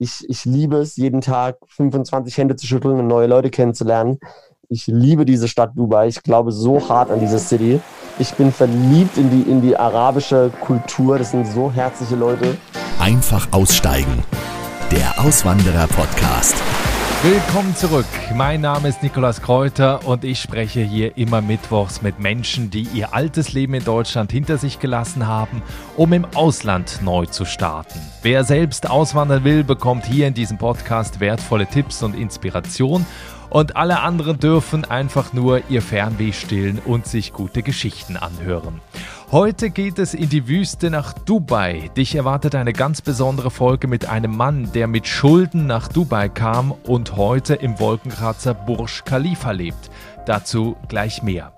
Ich, ich liebe es, jeden Tag 25 Hände zu schütteln und neue Leute kennenzulernen. Ich liebe diese Stadt Dubai. Ich glaube so hart an diese City. Ich bin verliebt in die, in die arabische Kultur. Das sind so herzliche Leute. Einfach aussteigen. Der Auswanderer-Podcast. Willkommen zurück. Mein Name ist Nikolas Kräuter und ich spreche hier immer mittwochs mit Menschen, die ihr altes Leben in Deutschland hinter sich gelassen haben, um im Ausland neu zu starten. Wer selbst auswandern will, bekommt hier in diesem Podcast wertvolle Tipps und Inspiration und alle anderen dürfen einfach nur ihr Fernweh stillen und sich gute Geschichten anhören. Heute geht es in die Wüste nach Dubai. Dich erwartet eine ganz besondere Folge mit einem Mann, der mit Schulden nach Dubai kam und heute im Wolkenkratzer Burj Khalifa lebt. Dazu gleich mehr.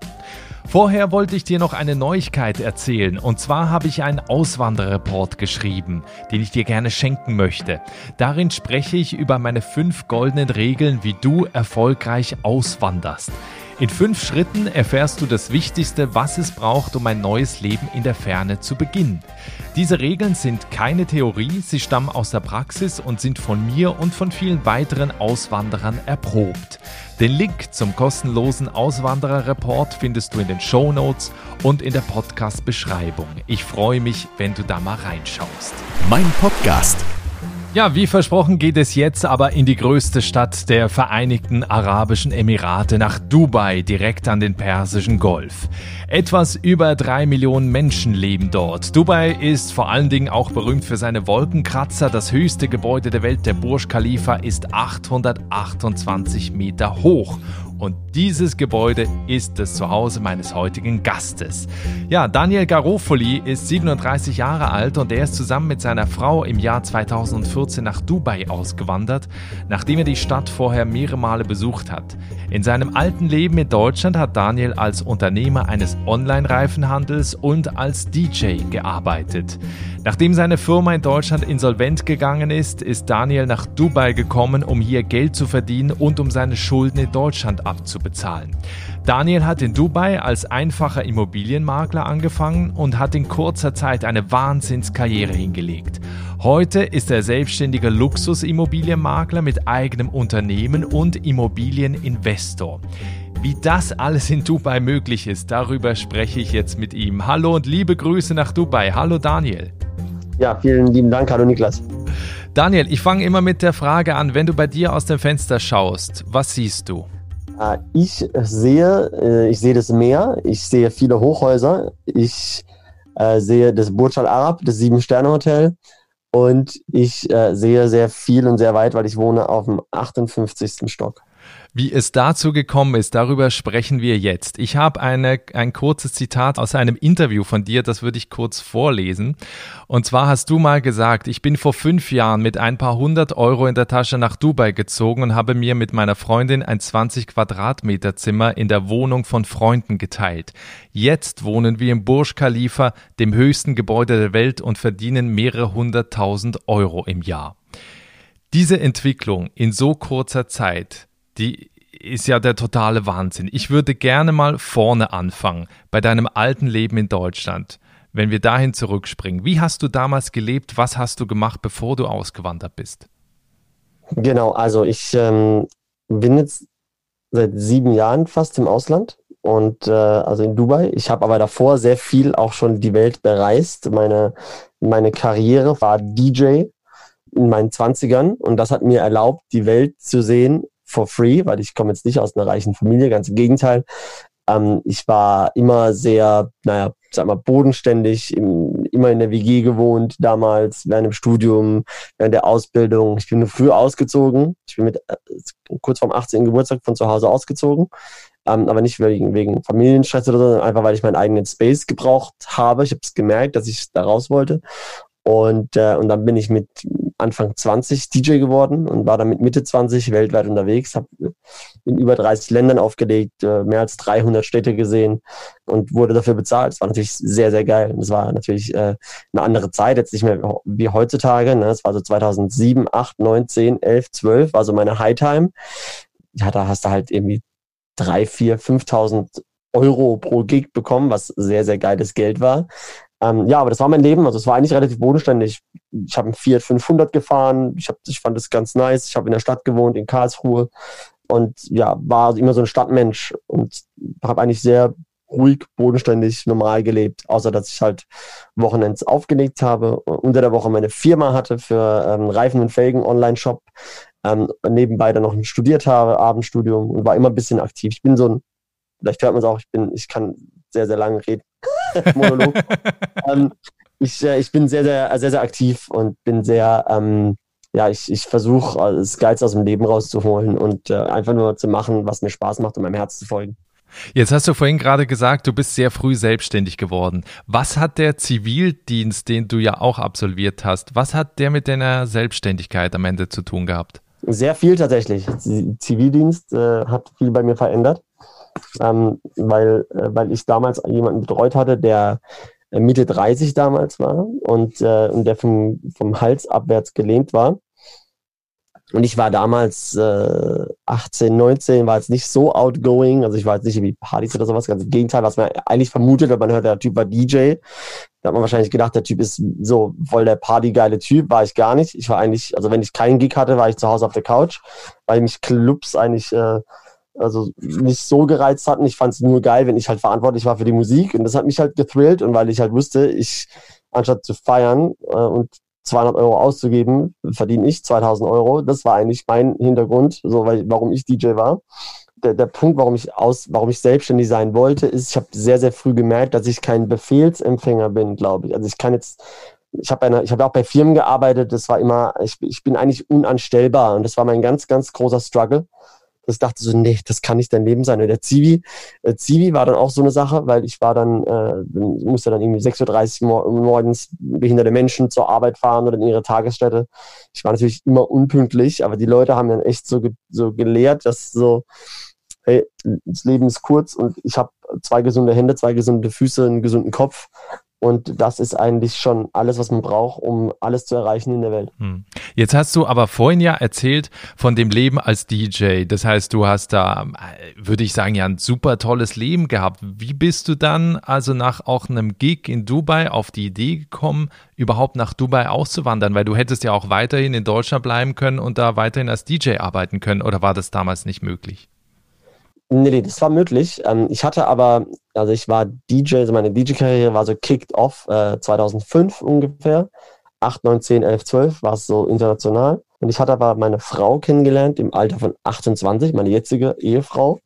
Vorher wollte ich dir noch eine Neuigkeit erzählen. Und zwar habe ich einen Auswanderreport geschrieben, den ich dir gerne schenken möchte. Darin spreche ich über meine fünf goldenen Regeln, wie du erfolgreich auswanderst. In fünf Schritten erfährst du das Wichtigste, was es braucht, um ein neues Leben in der Ferne zu beginnen. Diese Regeln sind keine Theorie, sie stammen aus der Praxis und sind von mir und von vielen weiteren Auswanderern erprobt. Den Link zum kostenlosen Auswandererreport findest du in den Show Notes und in der Podcast-Beschreibung. Ich freue mich, wenn du da mal reinschaust. Mein Podcast ja, wie versprochen geht es jetzt aber in die größte Stadt der Vereinigten Arabischen Emirate, nach Dubai, direkt an den Persischen Golf. Etwas über drei Millionen Menschen leben dort. Dubai ist vor allen Dingen auch berühmt für seine Wolkenkratzer. Das höchste Gebäude der Welt, der Burj Khalifa, ist 828 Meter hoch und dieses Gebäude ist das Zuhause meines heutigen Gastes. Ja, Daniel Garofoli ist 37 Jahre alt und er ist zusammen mit seiner Frau im Jahr 2014 nach Dubai ausgewandert, nachdem er die Stadt vorher mehrere Male besucht hat. In seinem alten Leben in Deutschland hat Daniel als Unternehmer eines Online-Reifenhandels und als DJ gearbeitet. Nachdem seine Firma in Deutschland insolvent gegangen ist, ist Daniel nach Dubai gekommen, um hier Geld zu verdienen und um seine Schulden in Deutschland abzubezahlen. Daniel hat in Dubai als einfacher Immobilienmakler angefangen und hat in kurzer Zeit eine Wahnsinnskarriere hingelegt. Heute ist er selbstständiger Luxusimmobilienmakler mit eigenem Unternehmen und Immobilieninvestor. Wie das alles in Dubai möglich ist, darüber spreche ich jetzt mit ihm. Hallo und liebe Grüße nach Dubai. Hallo Daniel. Ja, vielen lieben Dank. Hallo Niklas. Daniel, ich fange immer mit der Frage an, wenn du bei dir aus dem Fenster schaust, was siehst du? Äh, ich sehe, äh, ich sehe das Meer, ich sehe viele Hochhäuser, ich äh, sehe das Burj Al Arab, das Sieben-Sterne-Hotel und ich sehe sehr viel und sehr weit, weil ich wohne auf dem 58. Stock. Wie es dazu gekommen ist, darüber sprechen wir jetzt. Ich habe eine, ein kurzes Zitat aus einem Interview von dir, das würde ich kurz vorlesen. Und zwar hast du mal gesagt, ich bin vor fünf Jahren mit ein paar hundert Euro in der Tasche nach Dubai gezogen und habe mir mit meiner Freundin ein 20 Quadratmeter Zimmer in der Wohnung von Freunden geteilt. Jetzt wohnen wir im Burj Khalifa, dem höchsten Gebäude der Welt und verdienen mehrere hunderttausend Euro im Jahr. Diese Entwicklung in so kurzer Zeit, die ist ja der totale Wahnsinn. Ich würde gerne mal vorne anfangen, bei deinem alten Leben in Deutschland. Wenn wir dahin zurückspringen, wie hast du damals gelebt? Was hast du gemacht, bevor du ausgewandert bist? Genau, also ich ähm, bin jetzt seit sieben Jahren fast im Ausland und äh, also in Dubai. Ich habe aber davor sehr viel auch schon die Welt bereist. Meine, meine Karriere war DJ in meinen Zwanzigern und das hat mir erlaubt, die Welt zu sehen for free, weil ich komme jetzt nicht aus einer reichen Familie, ganz im Gegenteil. Ähm, ich war immer sehr, naja, sag mal, bodenständig, im, immer in der WG gewohnt, damals, während dem Studium, während der Ausbildung. Ich bin früh ausgezogen. Ich bin mit äh, kurz vorm 18. Geburtstag von zu Hause ausgezogen. Ähm, aber nicht wegen, wegen Familienstress oder so, sondern einfach, weil ich meinen eigenen Space gebraucht habe. Ich habe es gemerkt, dass ich da raus wollte. Und, äh, und dann bin ich mit Anfang 20 DJ geworden und war dann mit Mitte 20 weltweit unterwegs, habe in über 30 Ländern aufgelegt, äh, mehr als 300 Städte gesehen und wurde dafür bezahlt. Es war natürlich sehr, sehr geil. Es war natürlich äh, eine andere Zeit, jetzt nicht mehr wie heutzutage. Ne? Es war so 2007, 8, 9, 10, 11, 12, war so meine High-Time. Ja, da hast du halt irgendwie 3, 4, 5.000 Euro pro Gig bekommen, was sehr, sehr geiles Geld war. Ähm, ja, aber das war mein Leben. Also es war eigentlich relativ bodenständig. Ich habe einen Fiat 500 gefahren. Ich, hab, ich fand das ganz nice. Ich habe in der Stadt gewohnt, in Karlsruhe. Und ja, war immer so ein Stadtmensch und habe eigentlich sehr ruhig, bodenständig, normal gelebt, außer dass ich halt Wochenends aufgelegt habe, unter der Woche meine Firma hatte für ähm, Reifen und Felgen Online-Shop, ähm, nebenbei dann noch studiert habe, Abendstudium und war immer ein bisschen aktiv. Ich bin so ein, vielleicht hört man es auch, ich bin, ich kann sehr, sehr lange reden. Monolog. ähm, ich, äh, ich bin sehr, sehr, sehr, sehr aktiv und bin sehr, ähm, ja, ich, ich versuche, äh, das Geiz aus dem Leben rauszuholen und äh, einfach nur zu machen, was mir Spaß macht und meinem Herz zu folgen. Jetzt hast du vorhin gerade gesagt, du bist sehr früh selbstständig geworden. Was hat der Zivildienst, den du ja auch absolviert hast, was hat der mit deiner Selbstständigkeit am Ende zu tun gehabt? Sehr viel tatsächlich. Zivildienst äh, hat viel bei mir verändert, ähm, weil, äh, weil ich damals jemanden betreut hatte, der äh, Mitte 30 damals war und, äh, und der vom, vom Hals abwärts gelähmt war. Und ich war damals äh, 18, 19, war jetzt nicht so outgoing. Also ich war jetzt nicht irgendwie Partys oder sowas. Ganz im Gegenteil, was man eigentlich vermutet, wenn man hört, der Typ war DJ. Da hat man wahrscheinlich gedacht, der Typ ist so voll der partygeile Typ. War ich gar nicht. Ich war eigentlich, also wenn ich keinen Gig hatte, war ich zu Hause auf der Couch, weil mich Clubs eigentlich äh, also nicht so gereizt hatten. Ich fand es nur geil, wenn ich halt verantwortlich war für die Musik. Und das hat mich halt gethrillt. Und weil ich halt wusste, ich anstatt zu feiern äh, und 200 Euro auszugeben, verdiene ich 2000 Euro. Das war eigentlich mein Hintergrund, so weil, warum ich DJ war. Der, der Punkt, warum ich aus, warum ich selbstständig sein wollte, ist, ich habe sehr, sehr früh gemerkt, dass ich kein Befehlsempfänger bin, glaube ich. Also ich kann jetzt, ich habe ich auch bei Firmen gearbeitet, das war immer, ich, ich bin eigentlich unanstellbar und das war mein ganz, ganz großer Struggle das dachte so, nee, das kann nicht dein Leben sein. Und der Zivi, äh, Zivi war dann auch so eine Sache, weil ich war dann, äh, musste dann irgendwie 6.30 Uhr morgens behinderte Menschen zur Arbeit fahren oder in ihre Tagesstätte. Ich war natürlich immer unpünktlich, aber die Leute haben dann echt so, ge so gelehrt, dass so, hey, das Leben ist kurz und ich habe zwei gesunde Hände, zwei gesunde Füße, einen gesunden Kopf und das ist eigentlich schon alles, was man braucht, um alles zu erreichen in der Welt. Hm. Jetzt hast du aber vorhin ja erzählt von dem Leben als DJ. Das heißt, du hast da, äh, würde ich sagen, ja ein super tolles Leben gehabt. Wie bist du dann also nach auch einem Gig in Dubai auf die Idee gekommen, überhaupt nach Dubai auszuwandern? Weil du hättest ja auch weiterhin in Deutschland bleiben können und da weiterhin als DJ arbeiten können. Oder war das damals nicht möglich? Nee, nee, das war möglich. Ähm, ich hatte aber, also ich war DJ, also meine DJ-Karriere war so kicked off äh, 2005 ungefähr. 8, 9, 10, 11, 12 war es so international. Und ich hatte aber meine Frau kennengelernt im Alter von 28, meine jetzige Ehefrau.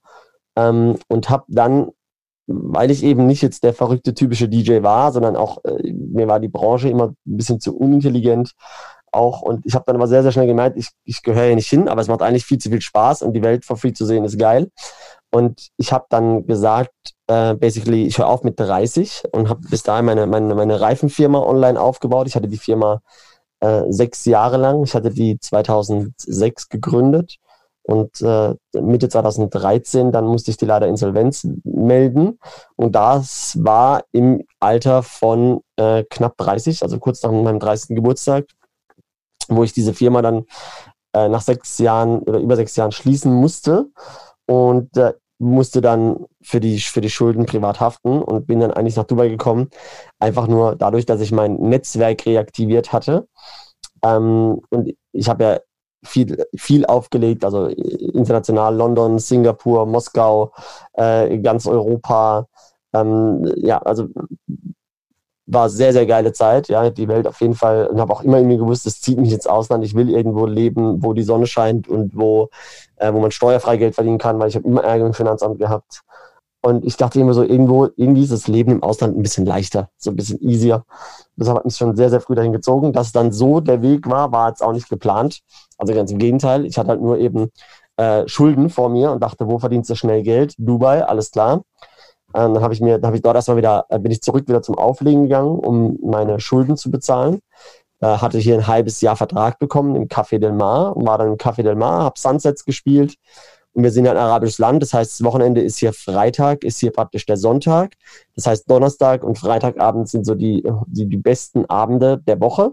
Ähm, und habe dann, weil ich eben nicht jetzt der verrückte typische DJ war, sondern auch, äh, mir war die Branche immer ein bisschen zu unintelligent, auch. Und ich habe dann aber sehr, sehr schnell gemerkt, ich, ich gehöre hier nicht hin, aber es macht eigentlich viel zu viel Spaß und die Welt for free zu sehen ist geil. Und ich habe dann gesagt, äh, basically, ich höre auf mit 30 und habe bis dahin meine, meine, meine Reifenfirma online aufgebaut. Ich hatte die Firma äh, sechs Jahre lang. Ich hatte die 2006 gegründet und äh, Mitte 2013, dann musste ich die leider Insolvenz melden. Und das war im Alter von äh, knapp 30, also kurz nach meinem 30. Geburtstag wo ich diese Firma dann äh, nach sechs Jahren oder über sechs Jahren schließen musste und äh, musste dann für die, für die Schulden privat haften und bin dann eigentlich nach Dubai gekommen, einfach nur dadurch, dass ich mein Netzwerk reaktiviert hatte. Ähm, und ich habe ja viel, viel aufgelegt, also international London, Singapur, Moskau, äh, ganz Europa. Ähm, ja, also war sehr, sehr geile Zeit. Ja, die Welt auf jeden Fall und habe auch immer irgendwie gewusst, es zieht mich ins Ausland. Ich will irgendwo leben, wo die Sonne scheint und wo, äh, wo man steuerfrei Geld verdienen kann, weil ich habe immer Ärger im Finanzamt gehabt. Und ich dachte immer so, irgendwo, irgendwie ist das Leben im Ausland ein bisschen leichter, so ein bisschen easier. Deshalb hat mich schon sehr, sehr früh dahin gezogen. Dass dann so der Weg war, war jetzt auch nicht geplant. Also ganz im Gegenteil. Ich hatte halt nur eben äh, Schulden vor mir und dachte, wo verdienst du schnell Geld? Dubai, alles klar. Ähm, dann habe ich mir, dann habe ich dort erstmal wieder, äh, bin ich zurück wieder zum Auflegen gegangen, um meine Schulden zu bezahlen. Hatte hier ein halbes Jahr Vertrag bekommen im Café Del Mar und war dann im Café Del Mar, habe Sunsets gespielt. Und wir sind ja ein arabisches Land, das heißt, das Wochenende ist hier Freitag, ist hier praktisch der Sonntag. Das heißt, Donnerstag und Freitagabend sind so die, die, die besten Abende der Woche.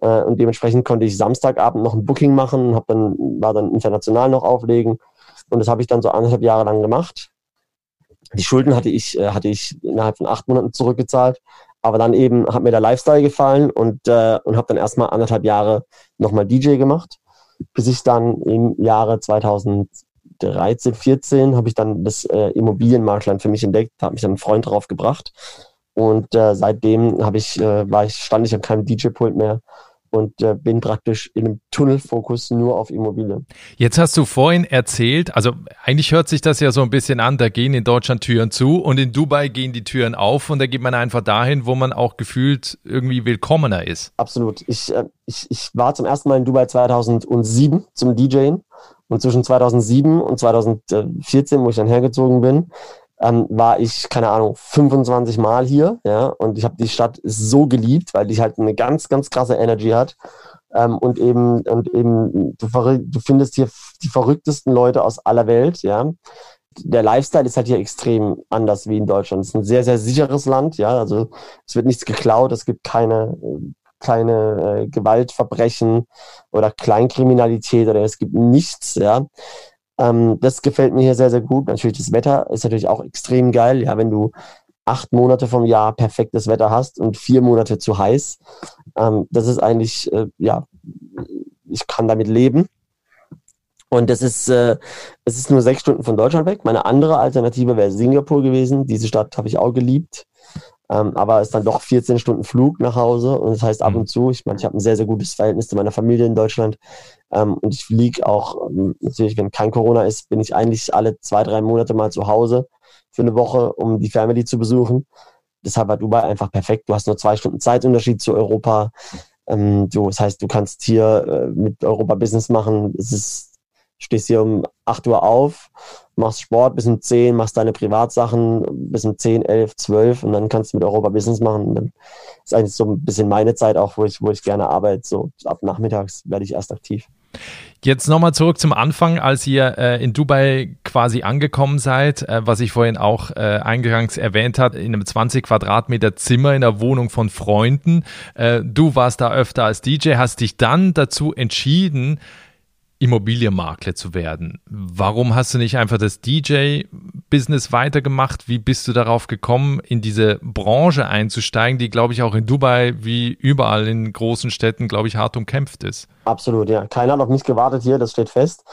Äh, und dementsprechend konnte ich Samstagabend noch ein Booking machen, hab dann, war dann international noch auflegen. Und das habe ich dann so anderthalb Jahre lang gemacht. Die Schulden hatte ich, äh, hatte ich innerhalb von acht Monaten zurückgezahlt. Aber dann eben hat mir der Lifestyle gefallen und, äh, und habe dann erstmal anderthalb Jahre nochmal DJ gemacht, bis ich dann im Jahre 2013, 14 habe ich dann das äh, Immobilienmaklerland für mich entdeckt, habe mich dann einen Freund drauf gebracht. Und äh, seitdem habe ich, äh, war ich, stand ich an keinem DJ-Pult mehr und äh, bin praktisch in einem Tunnelfokus nur auf Immobilien. Jetzt hast du vorhin erzählt, also eigentlich hört sich das ja so ein bisschen an, da gehen in Deutschland Türen zu und in Dubai gehen die Türen auf und da geht man einfach dahin, wo man auch gefühlt irgendwie willkommener ist. Absolut. Ich, äh, ich, ich war zum ersten Mal in Dubai 2007 zum DJen und zwischen 2007 und 2014, wo ich dann hergezogen bin, ähm, war ich, keine Ahnung, 25 Mal hier, ja, und ich habe die Stadt so geliebt, weil die halt eine ganz, ganz krasse Energy hat. Ähm, und eben, und eben, du, du findest hier die verrücktesten Leute aus aller Welt, ja. Der Lifestyle ist halt hier extrem anders wie in Deutschland. Es ist ein sehr, sehr sicheres Land, ja. Also es wird nichts geklaut, es gibt keine, keine äh, Gewaltverbrechen oder Kleinkriminalität oder es gibt nichts, ja. Ähm, das gefällt mir hier sehr, sehr gut. Natürlich, das Wetter ist natürlich auch extrem geil. Ja, wenn du acht Monate vom Jahr perfektes Wetter hast und vier Monate zu heiß, ähm, das ist eigentlich, äh, ja, ich kann damit leben. Und das ist, äh, es ist nur sechs Stunden von Deutschland weg. Meine andere Alternative wäre Singapur gewesen. Diese Stadt habe ich auch geliebt. Ähm, aber es ist dann doch 14 Stunden Flug nach Hause. Und das heißt ab mhm. und zu, ich meine, ich habe ein sehr, sehr gutes Verhältnis zu meiner Familie in Deutschland. Ähm, und ich fliege auch, ähm, natürlich, wenn kein Corona ist, bin ich eigentlich alle zwei, drei Monate mal zu Hause für eine Woche, um die Family zu besuchen. Deshalb war Dubai einfach perfekt. Du hast nur zwei Stunden Zeitunterschied zu Europa. Ähm, du, das heißt, du kannst hier äh, mit Europa Business machen. Es ist, stehst hier um 8 Uhr auf machst Sport bis um 10, machst deine Privatsachen bis um 10, 11, 12 und dann kannst du mit Europa Business machen. Und dann ist eigentlich so ein bisschen meine Zeit auch, wo ich, wo ich gerne arbeite. So ab nachmittags werde ich erst aktiv. Jetzt nochmal zurück zum Anfang, als ihr äh, in Dubai quasi angekommen seid, äh, was ich vorhin auch äh, eingangs erwähnt hat, in einem 20 Quadratmeter Zimmer in der Wohnung von Freunden. Äh, du warst da öfter als DJ, hast dich dann dazu entschieden, Immobilienmakler zu werden. Warum hast du nicht einfach das DJ-Business weitergemacht? Wie bist du darauf gekommen, in diese Branche einzusteigen, die, glaube ich, auch in Dubai wie überall in großen Städten, glaube ich, hart umkämpft ist? Absolut, ja. Keiner hat auf mich gewartet hier, das steht fest.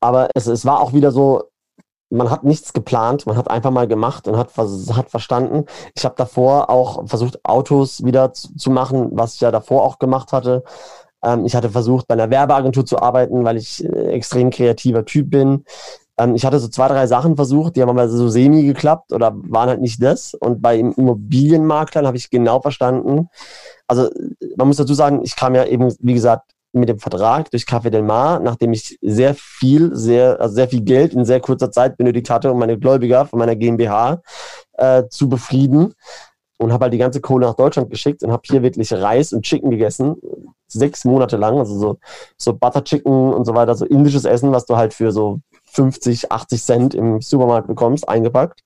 Aber es, es war auch wieder so, man hat nichts geplant, man hat einfach mal gemacht und hat, hat verstanden. Ich habe davor auch versucht, Autos wieder zu, zu machen, was ich ja davor auch gemacht hatte. Ähm, ich hatte versucht, bei einer Werbeagentur zu arbeiten, weil ich äh, extrem kreativer Typ bin. Ähm, ich hatte so zwei, drei Sachen versucht, die haben aber so semi geklappt oder waren halt nicht das. Und bei Immobilienmaklern habe ich genau verstanden. Also man muss dazu sagen, ich kam ja eben, wie gesagt, mit dem Vertrag durch Café Del Mar, nachdem ich sehr viel, sehr, also sehr viel Geld in sehr kurzer Zeit benötigt hatte, um meine Gläubiger von meiner GmbH äh, zu befrieden und habe halt die ganze Kohle nach Deutschland geschickt und habe hier wirklich Reis und Chicken gegessen, sechs Monate lang, also so, so Butter Chicken und so weiter, so indisches Essen, was du halt für so 50, 80 Cent im Supermarkt bekommst, eingepackt.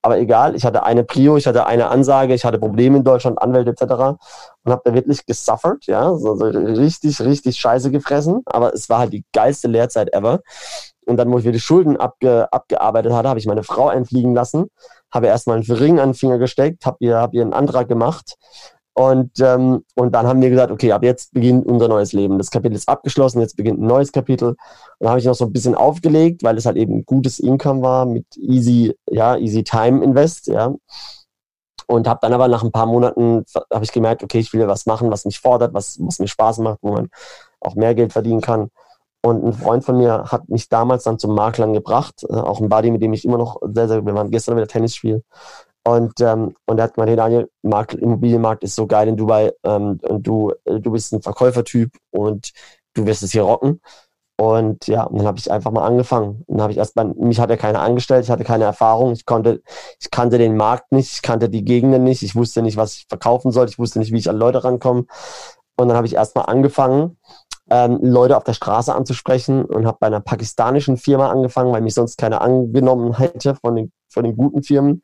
Aber egal, ich hatte eine Prio, ich hatte eine Ansage, ich hatte Probleme in Deutschland, Anwälte etc. und habe da wirklich gesuffert, ja, so, so richtig, richtig scheiße gefressen. Aber es war halt die geilste Lehrzeit ever. Und dann, wo ich wieder Schulden abge, abgearbeitet hatte, habe ich meine Frau einfliegen lassen, habe erstmal einen Ring an den Finger gesteckt, habe ihr, hab ihr einen Antrag gemacht und, ähm, und dann haben wir gesagt, okay, ab jetzt beginnt unser neues Leben. Das Kapitel ist abgeschlossen, jetzt beginnt ein neues Kapitel. Und dann habe ich noch so ein bisschen aufgelegt, weil es halt eben gutes Income war mit easy, ja, easy time invest, ja. Und habe dann aber nach ein paar Monaten habe ich gemerkt, okay, ich will ja was machen, was mich fordert, was, was mir Spaß macht, wo man auch mehr Geld verdienen kann. Und ein Freund von mir hat mich damals dann zum Maklern gebracht, äh, auch ein Buddy, mit dem ich immer noch sehr, sehr, wir waren gestern wieder Tennis spielen. Und, ähm, und er hat gemeint, hey Daniel, Markt, Immobilienmarkt ist so geil in Dubai ähm, und du, äh, du bist ein Verkäufertyp und du wirst es hier rocken. Und ja, und dann habe ich einfach mal angefangen. Dann habe ich erst mal, mich hat er keiner angestellt, ich hatte keine Erfahrung, ich konnte, ich kannte den Markt nicht, ich kannte die Gegenden nicht, ich wusste nicht, was ich verkaufen sollte, ich wusste nicht, wie ich an Leute rankomme. Und dann habe ich erst mal angefangen, ähm, Leute auf der Straße anzusprechen und habe bei einer pakistanischen Firma angefangen, weil mich sonst keiner angenommen hätte von den, von den guten Firmen.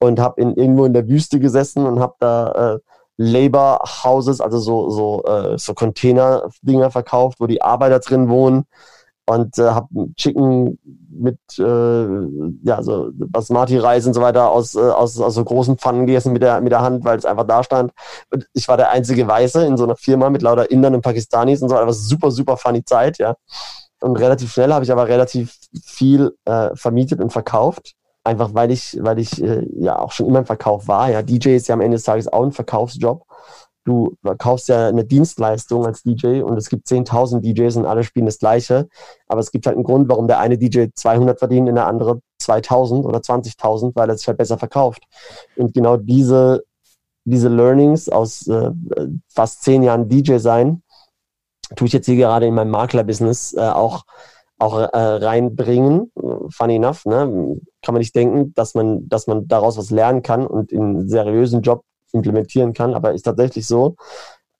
Und habe in, irgendwo in der Wüste gesessen und habe da äh, Labor Houses, also so, so, äh, so Container-Dinger verkauft, wo die Arbeiter drin wohnen und äh, habe Chicken mit äh, ja so Basmati-Reis und so weiter aus, äh, aus, aus so großen Pfannen gegessen mit der, mit der Hand, weil es einfach da stand. Und ich war der einzige Weiße in so einer Firma mit lauter Indern und Pakistanis und so. Einfach super, super funny Zeit, ja. Und relativ schnell habe ich aber relativ viel äh, vermietet und verkauft. Einfach weil ich, weil ich äh, ja auch schon immer im Verkauf war. Ja, DJ ist ja am Ende des Tages auch ein Verkaufsjob du kaufst ja eine Dienstleistung als DJ und es gibt 10.000 DJs und alle spielen das Gleiche. Aber es gibt halt einen Grund, warum der eine DJ 200 verdient und der andere 2.000 oder 20.000, weil er sich halt besser verkauft. Und genau diese, diese Learnings aus äh, fast zehn Jahren DJ sein, tue ich jetzt hier gerade in meinem Makler-Business äh, auch auch äh, reinbringen. Funny enough, ne? kann man nicht denken, dass man, dass man daraus was lernen kann und in seriösen Job implementieren kann, aber ist tatsächlich so,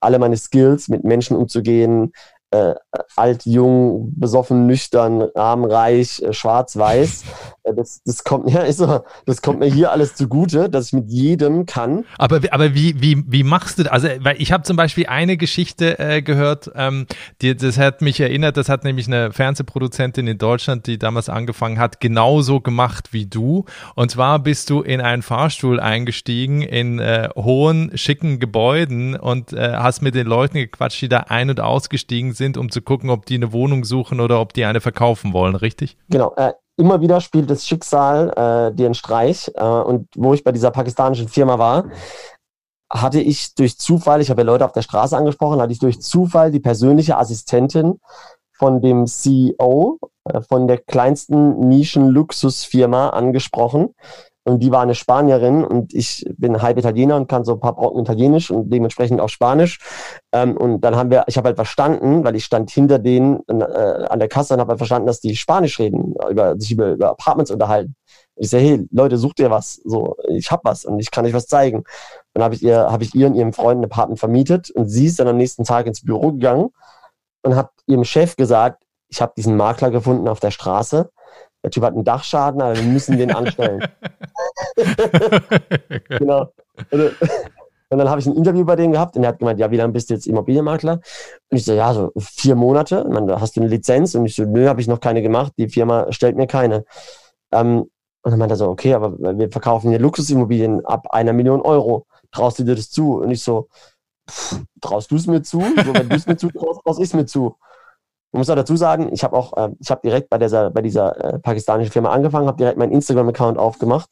alle meine Skills, mit Menschen umzugehen, äh, alt, jung, besoffen, nüchtern, arm, reich, äh, schwarz, weiß. Äh, das, das, kommt, ja, ist so, das kommt mir hier alles zugute, dass ich mit jedem kann. Aber, aber wie, wie, wie machst du das? Also, weil ich habe zum Beispiel eine Geschichte äh, gehört, ähm, die, das hat mich erinnert, das hat nämlich eine Fernsehproduzentin in Deutschland, die damals angefangen hat, genauso gemacht wie du. Und zwar bist du in einen Fahrstuhl eingestiegen in äh, hohen, schicken Gebäuden und äh, hast mit den Leuten gequatscht, die da ein- und ausgestiegen sind, um zu gucken, ob die eine Wohnung suchen oder ob die eine verkaufen wollen, richtig? Genau. Immer wieder spielt das Schicksal äh, dir einen Streich. Äh, und wo ich bei dieser pakistanischen Firma war, hatte ich durch Zufall, ich habe ja Leute auf der Straße angesprochen, hatte ich durch Zufall die persönliche Assistentin von dem CEO äh, von der kleinsten Nischen-Luxusfirma angesprochen, und die war eine Spanierin und ich bin halb Italiener und kann so ein paar Brocken Italienisch und dementsprechend auch Spanisch. Ähm, und dann haben wir, ich habe halt verstanden, weil ich stand hinter denen äh, an der Kasse und habe halt verstanden, dass die Spanisch reden, über, sich über, über Apartments unterhalten. Ich sage, hey, Leute, sucht ihr was? So, ich hab was und ich kann euch was zeigen. Dann habe ich ihr, habe ich ihr und ihrem Freund ein Apartment vermietet und sie ist dann am nächsten Tag ins Büro gegangen und hat ihrem Chef gesagt, ich habe diesen Makler gefunden auf der Straße der Typ hat einen Dachschaden, aber wir müssen den anstellen. genau. Und dann habe ich ein Interview bei dem gehabt und er hat gemeint, ja, wie lange bist du jetzt Immobilienmakler? Und ich so, ja, so vier Monate. Und dann hast du eine Lizenz? Und ich so, nö, habe ich noch keine gemacht. Die Firma stellt mir keine. Ähm, und dann meinte er so, okay, aber wir verkaufen hier Luxusimmobilien ab einer Million Euro. Traust du dir das zu? Und ich so, pff, traust du es mir zu? So, wenn du es mir zu traust, traust ich es mir zu. Man muss auch dazu sagen, ich habe auch, äh, ich habe direkt bei dieser, bei dieser äh, pakistanischen Firma angefangen, habe direkt meinen Instagram-Account aufgemacht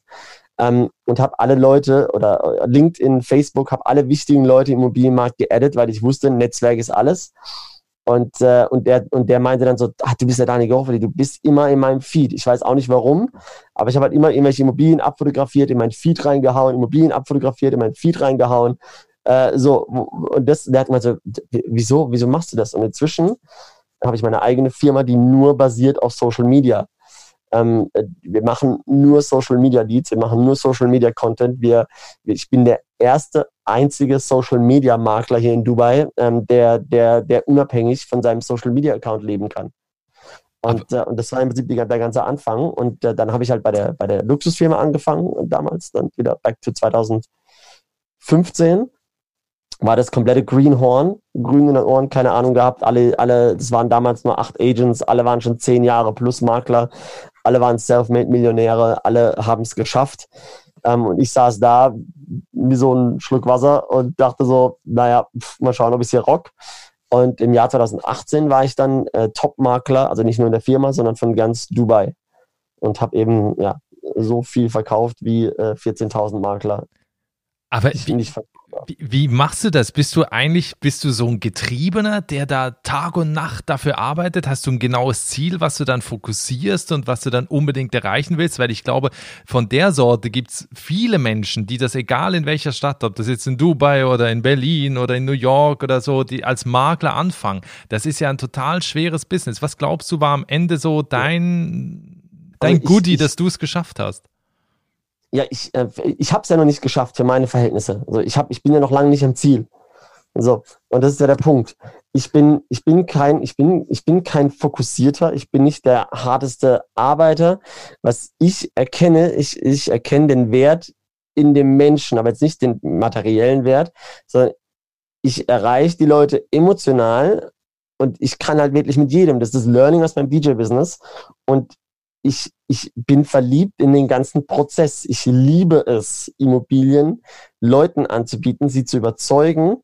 ähm, und habe alle Leute oder äh, LinkedIn, Facebook, habe alle wichtigen Leute im Immobilienmarkt geaddet, weil ich wusste, Netzwerk ist alles. Und, äh, und, der, und der meinte dann so, ach, du bist ja Dani Goffeli, du bist immer in meinem Feed. Ich weiß auch nicht warum, aber ich habe halt immer irgendwelche Immobilien abfotografiert, in mein Feed reingehauen, Immobilien abfotografiert, in mein Feed reingehauen. Äh, so, und das, der hat gemeint so, wieso, wieso machst du das? Und inzwischen habe ich meine eigene Firma, die nur basiert auf Social Media. Ähm, äh, wir machen nur Social Media Leads, wir machen nur Social Media Content. Wir, ich bin der erste einzige Social Media Makler hier in Dubai, ähm, der, der, der unabhängig von seinem Social Media Account leben kann. Und, äh, und das war im Prinzip die, der ganze Anfang. Und äh, dann habe ich halt bei der, bei der Luxusfirma angefangen und damals dann wieder back to 2015 war das komplette Greenhorn, grün in den Ohren, keine Ahnung gehabt. Alle, alle, das waren damals nur acht Agents, alle waren schon zehn Jahre plus Makler, alle waren Self-Made-Millionäre, alle haben es geschafft. Ähm, und ich saß da wie so ein Schluck Wasser und dachte so, naja, pf, mal schauen, ob ich hier rock. Und im Jahr 2018 war ich dann äh, Top-Makler, also nicht nur in der Firma, sondern von ganz Dubai. Und habe eben ja, so viel verkauft wie äh, 14.000 Makler. Aber ich, wie, wie, wie, machst du das? Bist du eigentlich, bist du so ein Getriebener, der da Tag und Nacht dafür arbeitet? Hast du ein genaues Ziel, was du dann fokussierst und was du dann unbedingt erreichen willst? Weil ich glaube, von der Sorte gibt es viele Menschen, die das, egal in welcher Stadt, ob das jetzt in Dubai oder in Berlin oder in New York oder so, die als Makler anfangen. Das ist ja ein total schweres Business. Was glaubst du, war am Ende so dein, dein also Goodie, ich, dass du es geschafft hast? Ja, ich, äh, ich habe es ja noch nicht geschafft für meine Verhältnisse. Also ich, hab, ich bin ja noch lange nicht am Ziel. So, und das ist ja der Punkt. Ich bin, ich bin kein, ich bin, ich bin kein fokussierter, ich bin nicht der harteste Arbeiter. Was ich erkenne, ich, ich erkenne den Wert in dem Menschen, aber jetzt nicht den materiellen Wert, sondern ich erreiche die Leute emotional und ich kann halt wirklich mit jedem. Das ist Learning aus meinem DJ-Business. Und ich, ich bin verliebt in den ganzen Prozess. Ich liebe es, Immobilien Leuten anzubieten, sie zu überzeugen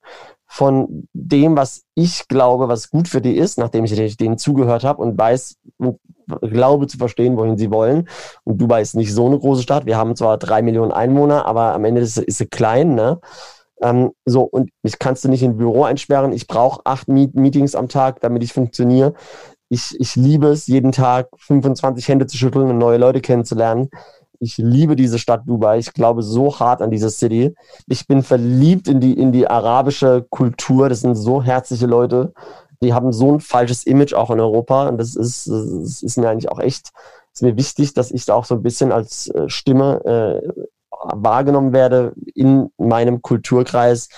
von dem, was ich glaube, was gut für die ist, nachdem ich denen zugehört habe und weiß und glaube zu verstehen, wohin sie wollen. Und Dubai ist nicht so eine große Stadt. Wir haben zwar drei Millionen Einwohner, aber am Ende ist, ist sie klein. Ne? Ähm, so, und mich kannst du nicht in ein Büro einsperren. Ich brauche acht Meet Meetings am Tag, damit ich funktioniere. Ich, ich liebe es, jeden Tag 25 Hände zu schütteln und neue Leute kennenzulernen. Ich liebe diese Stadt Dubai. Ich glaube so hart an diese City. Ich bin verliebt in die, in die arabische Kultur. Das sind so herzliche Leute. Die haben so ein falsches Image auch in Europa. Und das ist, das ist mir eigentlich auch echt, ist mir wichtig, dass ich da auch so ein bisschen als äh, Stimme äh, wahrgenommen werde in meinem Kulturkreis,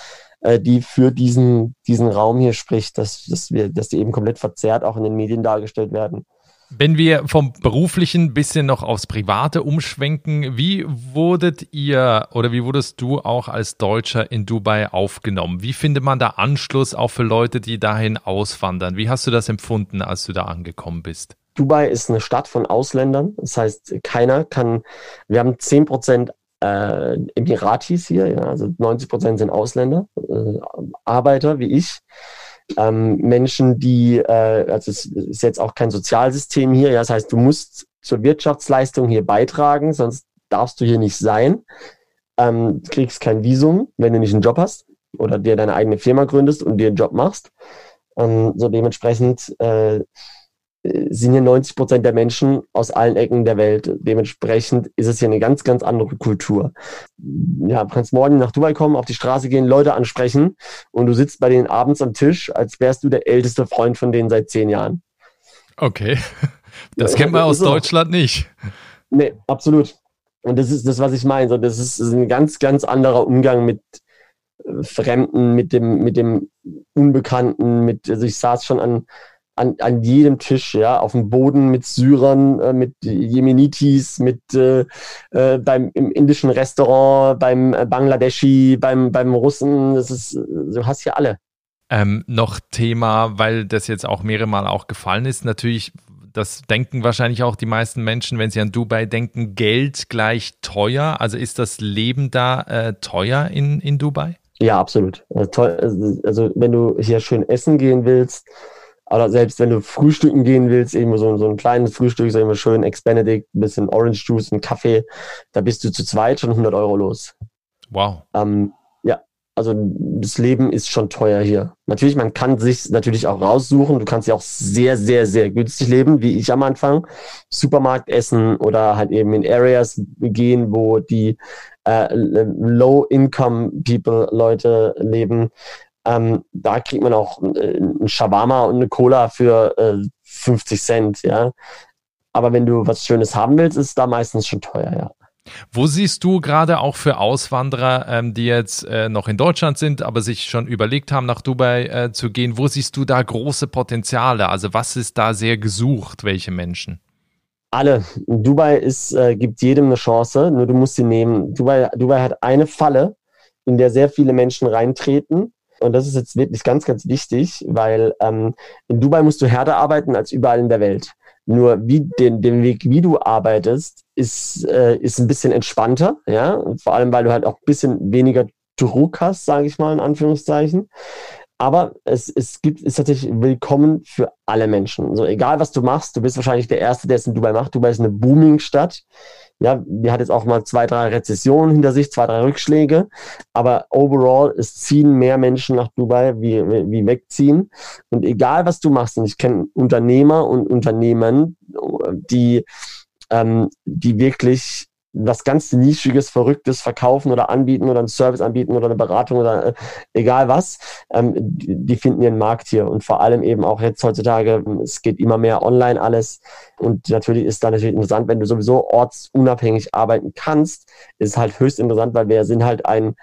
äh, die für diesen, diesen Raum hier spricht, dass, dass wir, dass die eben komplett verzerrt auch in den Medien dargestellt werden. Wenn wir vom beruflichen bisschen noch aufs Private umschwenken, wie wurdet ihr oder wie wurdest du auch als Deutscher in Dubai aufgenommen? Wie findet man da Anschluss auch für Leute, die dahin auswandern? Wie hast du das empfunden, als du da angekommen bist? Dubai ist eine Stadt von Ausländern. Das heißt, keiner kann, wir haben 10 Prozent äh, Emiratis hier, ja, also 90 Prozent sind Ausländer, äh, Arbeiter wie ich. Ähm, Menschen, die, äh, also es ist jetzt auch kein Sozialsystem hier, ja, das heißt, du musst zur Wirtschaftsleistung hier beitragen, sonst darfst du hier nicht sein. Ähm, kriegst kein Visum, wenn du nicht einen Job hast oder dir deine eigene Firma gründest und dir einen Job machst. Ähm, so dementsprechend äh, sind hier 90 Prozent der Menschen aus allen Ecken der Welt. Dementsprechend ist es hier eine ganz, ganz andere Kultur. Ja, du kannst morgen nach Dubai kommen, auf die Straße gehen, Leute ansprechen und du sitzt bei denen abends am Tisch, als wärst du der älteste Freund von denen seit zehn Jahren. Okay. Das kennt man aus so. Deutschland nicht. Nee, absolut. Und das ist das, was ich meine. So, das ist ein ganz, ganz anderer Umgang mit äh, Fremden, mit dem, mit dem Unbekannten, mit, also ich saß schon an, an, an jedem Tisch, ja, auf dem Boden mit Syrern, äh, mit Jemenitis, mit äh, äh, beim im indischen Restaurant, beim äh, Bangladeschi, beim, beim Russen, das ist, du hast hier alle. Ähm, noch Thema, weil das jetzt auch mehrere Mal auch gefallen ist, natürlich, das denken wahrscheinlich auch die meisten Menschen, wenn sie an Dubai denken, Geld gleich teuer. Also ist das Leben da äh, teuer in, in Dubai? Ja, absolut. Also, also wenn du hier schön essen gehen willst, oder selbst wenn du frühstücken gehen willst, eben so, so ein kleines Frühstück, so immer schön Ex-Benedict, ein bisschen Orange Juice, ein Kaffee, da bist du zu zweit schon 100 Euro los. Wow. Ähm, ja, also das Leben ist schon teuer hier. Natürlich, man kann sich natürlich auch raussuchen. Du kannst ja auch sehr, sehr, sehr günstig leben, wie ich am Anfang. Supermarkt essen oder halt eben in Areas gehen, wo die äh, Low-Income-People Leute leben. Ähm, da kriegt man auch äh, ein Shawarma und eine Cola für äh, 50 Cent, ja. Aber wenn du was Schönes haben willst, ist da meistens schon teuer, ja. Wo siehst du gerade auch für Auswanderer, ähm, die jetzt äh, noch in Deutschland sind, aber sich schon überlegt haben, nach Dubai äh, zu gehen, wo siehst du da große Potenziale? Also was ist da sehr gesucht, welche Menschen? Alle. Dubai ist, äh, gibt jedem eine Chance, nur du musst sie nehmen. Dubai, Dubai hat eine Falle, in der sehr viele Menschen reintreten und das ist jetzt wirklich ganz, ganz wichtig, weil ähm, in Dubai musst du härter arbeiten als überall in der Welt. Nur wie den, den Weg, wie du arbeitest, ist, äh, ist ein bisschen entspannter, ja. Vor allem, weil du halt auch ein bisschen weniger Druck hast, sage ich mal in Anführungszeichen. Aber es, es gibt, ist tatsächlich willkommen für alle Menschen. So, egal was du machst, du bist wahrscheinlich der Erste, der es in Dubai macht. Dubai ist eine Booming-Stadt. Ja, die hat jetzt auch mal zwei, drei Rezessionen hinter sich, zwei, drei Rückschläge. Aber overall, es ziehen mehr Menschen nach Dubai, wie, wie wegziehen. Und egal was du machst, und ich kenne Unternehmer und Unternehmen, die, ähm, die wirklich was ganz Nischiges, Verrücktes verkaufen oder anbieten oder einen Service anbieten oder eine Beratung oder äh, egal was, ähm, die, die, finden ihren Markt hier und vor allem eben auch jetzt heutzutage, es geht immer mehr online alles und natürlich ist da natürlich interessant, wenn du sowieso ortsunabhängig arbeiten kannst, ist halt höchst interessant, weil wir sind halt ein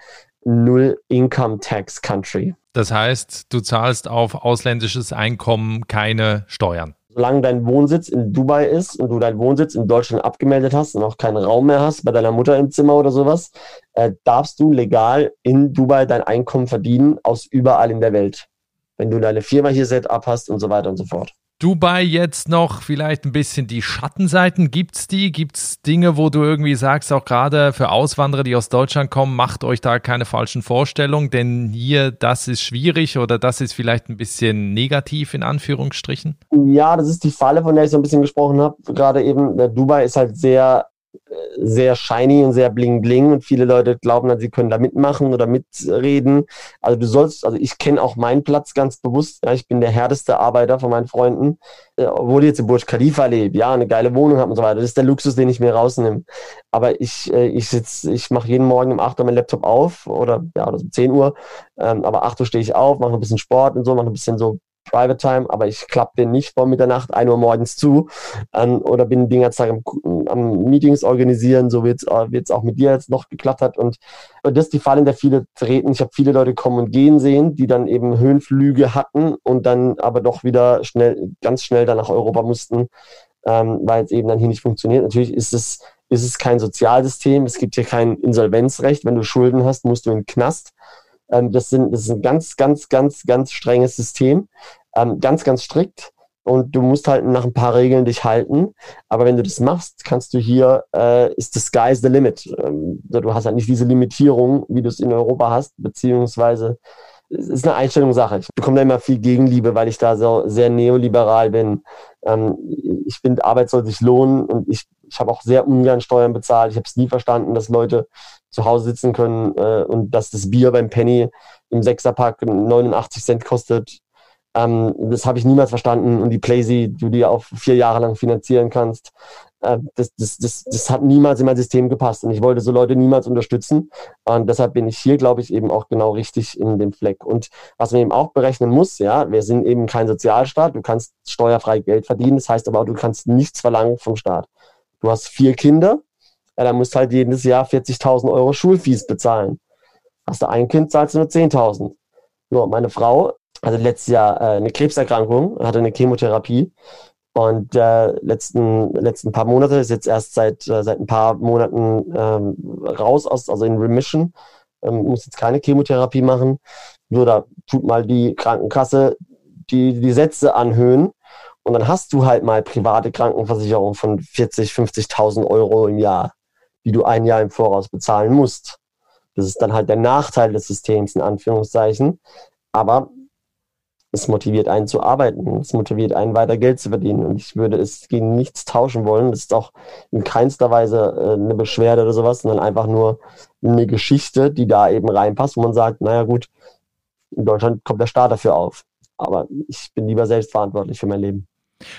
Null-Income-Tax-Country. Das heißt, du zahlst auf ausländisches Einkommen keine Steuern solange dein Wohnsitz in Dubai ist und du deinen Wohnsitz in Deutschland abgemeldet hast und auch keinen Raum mehr hast bei deiner Mutter im Zimmer oder sowas, äh, darfst du legal in Dubai dein Einkommen verdienen aus überall in der Welt. wenn du deine Firma hier set up hast und so weiter und so fort. Dubai jetzt noch vielleicht ein bisschen die Schattenseiten? Gibt's die? Gibt's Dinge, wo du irgendwie sagst, auch gerade für Auswanderer, die aus Deutschland kommen, macht euch da keine falschen Vorstellungen, denn hier das ist schwierig oder das ist vielleicht ein bisschen negativ in Anführungsstrichen? Ja, das ist die Falle, von der ich so ein bisschen gesprochen habe. Gerade eben, Dubai ist halt sehr sehr shiny und sehr bling bling und viele Leute glauben dann, sie können da mitmachen oder mitreden. Also du sollst, also ich kenne auch meinen Platz ganz bewusst. Ja, ich bin der härteste Arbeiter von meinen Freunden, äh, obwohl ich jetzt in Burj Khalifa lebe, ja, eine geile Wohnung habe und so weiter. Das ist der Luxus, den ich mir rausnehme. Aber ich, äh, ich sitze, ich mache jeden Morgen um 8 Uhr meinen Laptop auf oder ja, oder so 10 Uhr. Ähm, aber 8 Uhr stehe ich auf, mache ein bisschen Sport und so, mache ein bisschen so Private Time, aber ich klappe den nicht vor Mitternacht, 1 Uhr morgens zu ähm, oder bin den ganzen Tag am, am Meetings organisieren, so wie es äh, auch mit dir jetzt noch geklappt hat. Und, und das ist die Falle, in der viele treten. Ich habe viele Leute kommen und gehen sehen, die dann eben Höhenflüge hatten und dann aber doch wieder schnell, ganz schnell dann nach Europa mussten, ähm, weil es eben dann hier nicht funktioniert. Natürlich ist es, ist es kein Sozialsystem, es gibt hier kein Insolvenzrecht. Wenn du Schulden hast, musst du in den Knast. Ähm, das, sind, das ist ein ganz, ganz, ganz, ganz strenges System, ähm, ganz, ganz strikt. Und du musst halt nach ein paar Regeln dich halten. Aber wenn du das machst, kannst du hier, äh, ist the sky's the limit. Ähm, du hast halt nicht diese Limitierung, wie du es in Europa hast, beziehungsweise ist eine Einstellungssache. Ich bekomme da immer viel Gegenliebe, weil ich da so sehr neoliberal bin. Ähm, ich finde, Arbeit soll sich lohnen und ich, ich habe auch sehr ungern Steuern bezahlt. Ich habe es nie verstanden, dass Leute zu Hause sitzen können äh, und dass das Bier beim Penny im Sechserpack 89 Cent kostet. Ähm, das habe ich niemals verstanden und die Playsee, du die auch vier Jahre lang finanzieren kannst, das, das, das, das hat niemals in mein System gepasst und ich wollte so Leute niemals unterstützen und deshalb bin ich hier, glaube ich, eben auch genau richtig in dem Fleck. Und was man eben auch berechnen muss, ja, wir sind eben kein Sozialstaat, du kannst steuerfrei Geld verdienen, das heißt aber auch, du kannst nichts verlangen vom Staat. Du hast vier Kinder, ja, dann musst du halt jedes Jahr 40.000 Euro Schulfees bezahlen. Hast du ein Kind, zahlst du nur 10.000. Nur meine Frau hatte letztes Jahr äh, eine Krebserkrankung, hatte eine Chemotherapie und äh, letzten letzten paar Monate ist jetzt erst seit äh, seit ein paar Monaten ähm, raus aus also in Remission ähm, muss jetzt keine Chemotherapie machen nur da tut mal die Krankenkasse die die Sätze anhöhen und dann hast du halt mal private Krankenversicherung von 40 50.000 Euro im Jahr die du ein Jahr im Voraus bezahlen musst. Das ist dann halt der Nachteil des Systems, in Anführungszeichen. Aber es motiviert einen zu arbeiten. Es motiviert einen weiter Geld zu verdienen. Und ich würde es gegen nichts tauschen wollen. Das ist auch in keinster Weise äh, eine Beschwerde oder sowas, sondern einfach nur eine Geschichte, die da eben reinpasst, wo man sagt, naja gut, in Deutschland kommt der Staat dafür auf. Aber ich bin lieber selbst verantwortlich für mein Leben.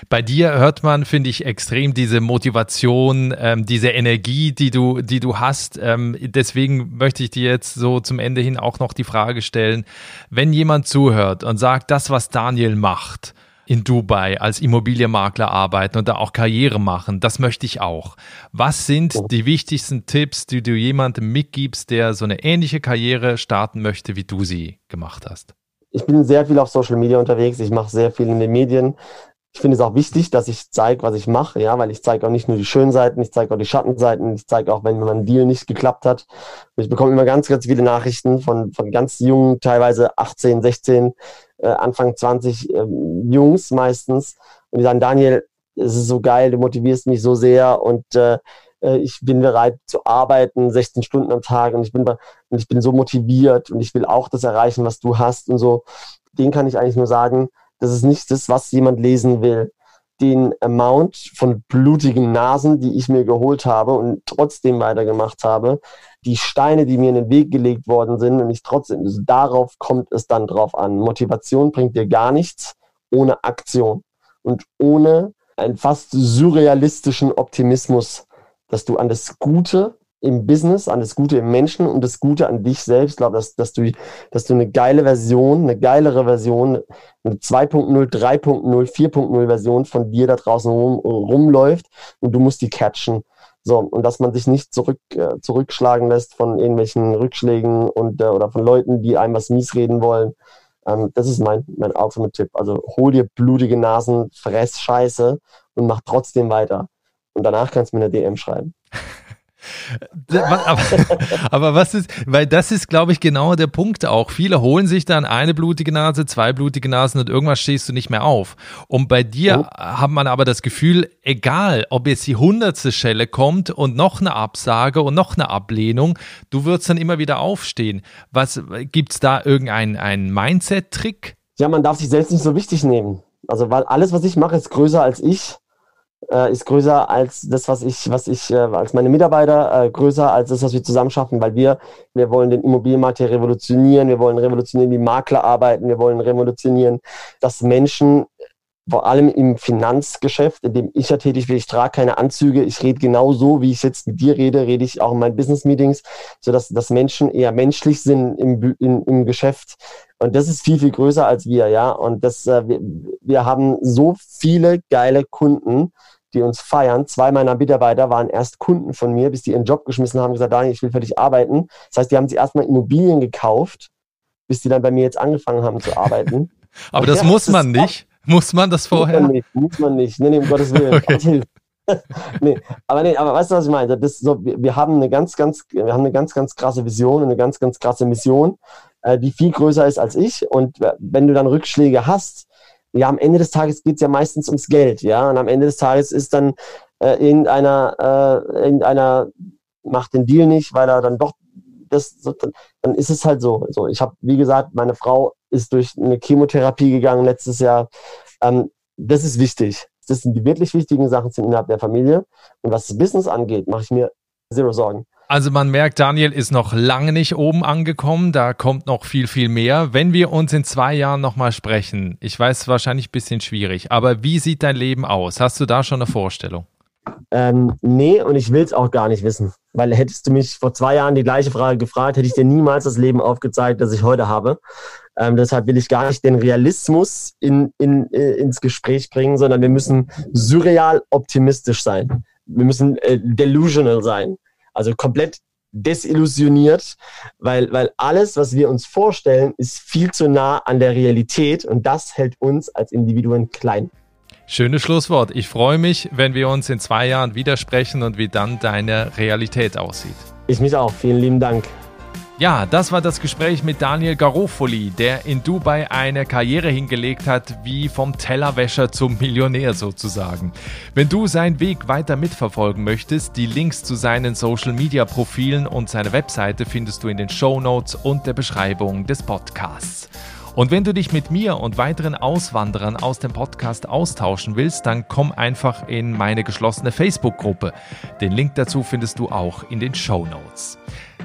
Bei dir hört man, finde ich, extrem diese Motivation, ähm, diese Energie, die du, die du hast. Ähm, deswegen möchte ich dir jetzt so zum Ende hin auch noch die Frage stellen, wenn jemand zuhört und sagt, das, was Daniel macht, in Dubai als Immobilienmakler arbeiten und da auch Karriere machen, das möchte ich auch. Was sind die wichtigsten Tipps, die du jemandem mitgibst, der so eine ähnliche Karriere starten möchte, wie du sie gemacht hast? Ich bin sehr viel auf Social Media unterwegs. Ich mache sehr viel in den Medien. Ich finde es auch wichtig, dass ich zeige, was ich mache, ja, weil ich zeige auch nicht nur die schönen Seiten, ich zeige auch die Schattenseiten, ich zeige auch, wenn mein Deal nicht geklappt hat. Ich bekomme immer ganz, ganz viele Nachrichten von, von ganz jungen, teilweise 18, 16, äh, Anfang 20 äh, Jungs meistens. Und die sagen, Daniel, es ist so geil, du motivierst mich so sehr und äh, äh ich bin bereit zu arbeiten, 16 Stunden am Tag und ich bin, und ich bin so motiviert und ich will auch das erreichen, was du hast und so. Den kann ich eigentlich nur sagen, das ist nicht das, was jemand lesen will. Den Amount von blutigen Nasen, die ich mir geholt habe und trotzdem weitergemacht habe, die Steine, die mir in den Weg gelegt worden sind und ich trotzdem, also darauf kommt es dann drauf an. Motivation bringt dir gar nichts ohne Aktion und ohne einen fast surrealistischen Optimismus, dass du an das Gute im Business, an das Gute im Menschen und das Gute an dich selbst. Ich glaube, dass, dass, du, dass du eine geile Version, eine geilere Version, eine 2.0, 3.0, 4.0 Version von dir da draußen rum, rumläuft und du musst die catchen. So, und dass man sich nicht zurück, äh, zurückschlagen lässt von irgendwelchen Rückschlägen und äh, oder von Leuten, die einem was mies reden wollen. Ähm, das ist mein, mein Ultimate-Tipp. Also hol dir blutige Nasen, fress Scheiße und mach trotzdem weiter. Und danach kannst du mir eine DM schreiben. aber, aber, was ist, weil das ist, glaube ich, genau der Punkt auch. Viele holen sich dann eine blutige Nase, zwei blutige Nasen und irgendwas stehst du nicht mehr auf. Und bei dir oh. hat man aber das Gefühl, egal, ob jetzt die hundertste Schelle kommt und noch eine Absage und noch eine Ablehnung, du wirst dann immer wieder aufstehen. Was gibt's da irgendeinen Mindset-Trick? Ja, man darf sich selbst nicht so wichtig nehmen. Also, weil alles, was ich mache, ist größer als ich äh, ist größer als das, was ich, was ich, äh, als meine Mitarbeiter, äh, größer als das, was wir zusammen schaffen, weil wir, wir wollen den Immobilienmarkt hier revolutionieren, wir wollen revolutionieren, wie Makler arbeiten, wir wollen revolutionieren, dass Menschen vor allem im Finanzgeschäft, in dem ich ja tätig bin, ich trage keine Anzüge, ich rede genau so, wie ich jetzt mit dir rede, rede ich auch in meinen Business-Meetings, sodass dass Menschen eher menschlich sind im, im, im Geschäft. Und das ist viel, viel größer als wir, ja. Und das, äh, wir, wir haben so viele geile Kunden, die uns feiern. Zwei meiner Mitarbeiter waren erst Kunden von mir, bis die ihren Job geschmissen haben und gesagt, Daniel, ich will für dich arbeiten. Das heißt, die haben sich erstmal Immobilien gekauft, bis die dann bei mir jetzt angefangen haben zu arbeiten. Aber das ja, muss man das nicht. Muss man das vorher? Muss man nicht. Muss man nicht. Nee, nee, um Gottes Willen. Okay. nee, aber nee, aber weißt du, was ich meine? Das so, wir, wir, haben eine ganz, ganz, wir haben eine ganz, ganz krasse Vision und eine ganz, ganz krasse Mission, äh, die viel größer ist als ich. Und wenn du dann Rückschläge hast, ja, am Ende des Tages geht es ja meistens ums Geld, ja. Und am Ende des Tages ist dann äh, irgendeiner, äh, irgendeiner macht den Deal nicht, weil er dann doch das, dann ist es halt so. so ich habe, wie gesagt, meine Frau ist durch eine Chemotherapie gegangen letztes Jahr. Ähm, das ist wichtig. Das sind die wirklich wichtigen Sachen sind innerhalb der Familie. Und was das Business angeht, mache ich mir zero Sorgen. Also man merkt, Daniel ist noch lange nicht oben angekommen, da kommt noch viel, viel mehr. Wenn wir uns in zwei Jahren nochmal sprechen, ich weiß wahrscheinlich ein bisschen schwierig, aber wie sieht dein Leben aus? Hast du da schon eine Vorstellung? Ähm, nee, und ich will es auch gar nicht wissen. Weil hättest du mich vor zwei Jahren die gleiche Frage gefragt, hätte ich dir niemals das Leben aufgezeigt, das ich heute habe. Ähm, deshalb will ich gar nicht den Realismus in, in, in, äh, ins Gespräch bringen, sondern wir müssen surreal optimistisch sein. Wir müssen äh, delusional sein. Also komplett desillusioniert, weil, weil alles, was wir uns vorstellen, ist viel zu nah an der Realität und das hält uns als Individuen klein. Schönes Schlusswort. Ich freue mich, wenn wir uns in zwei Jahren widersprechen und wie dann deine Realität aussieht. Ich mich auch. Vielen lieben Dank. Ja, das war das Gespräch mit Daniel Garofoli, der in Dubai eine Karriere hingelegt hat, wie vom Tellerwäscher zum Millionär sozusagen. Wenn du seinen Weg weiter mitverfolgen möchtest, die Links zu seinen Social Media Profilen und seine Webseite findest du in den Show Notes und der Beschreibung des Podcasts. Und wenn du dich mit mir und weiteren Auswanderern aus dem Podcast austauschen willst, dann komm einfach in meine geschlossene Facebook-Gruppe. Den Link dazu findest du auch in den Show Notes.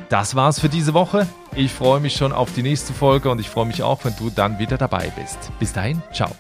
Das war's für diese Woche. Ich freue mich schon auf die nächste Folge und ich freue mich auch, wenn du dann wieder dabei bist. Bis dahin, ciao.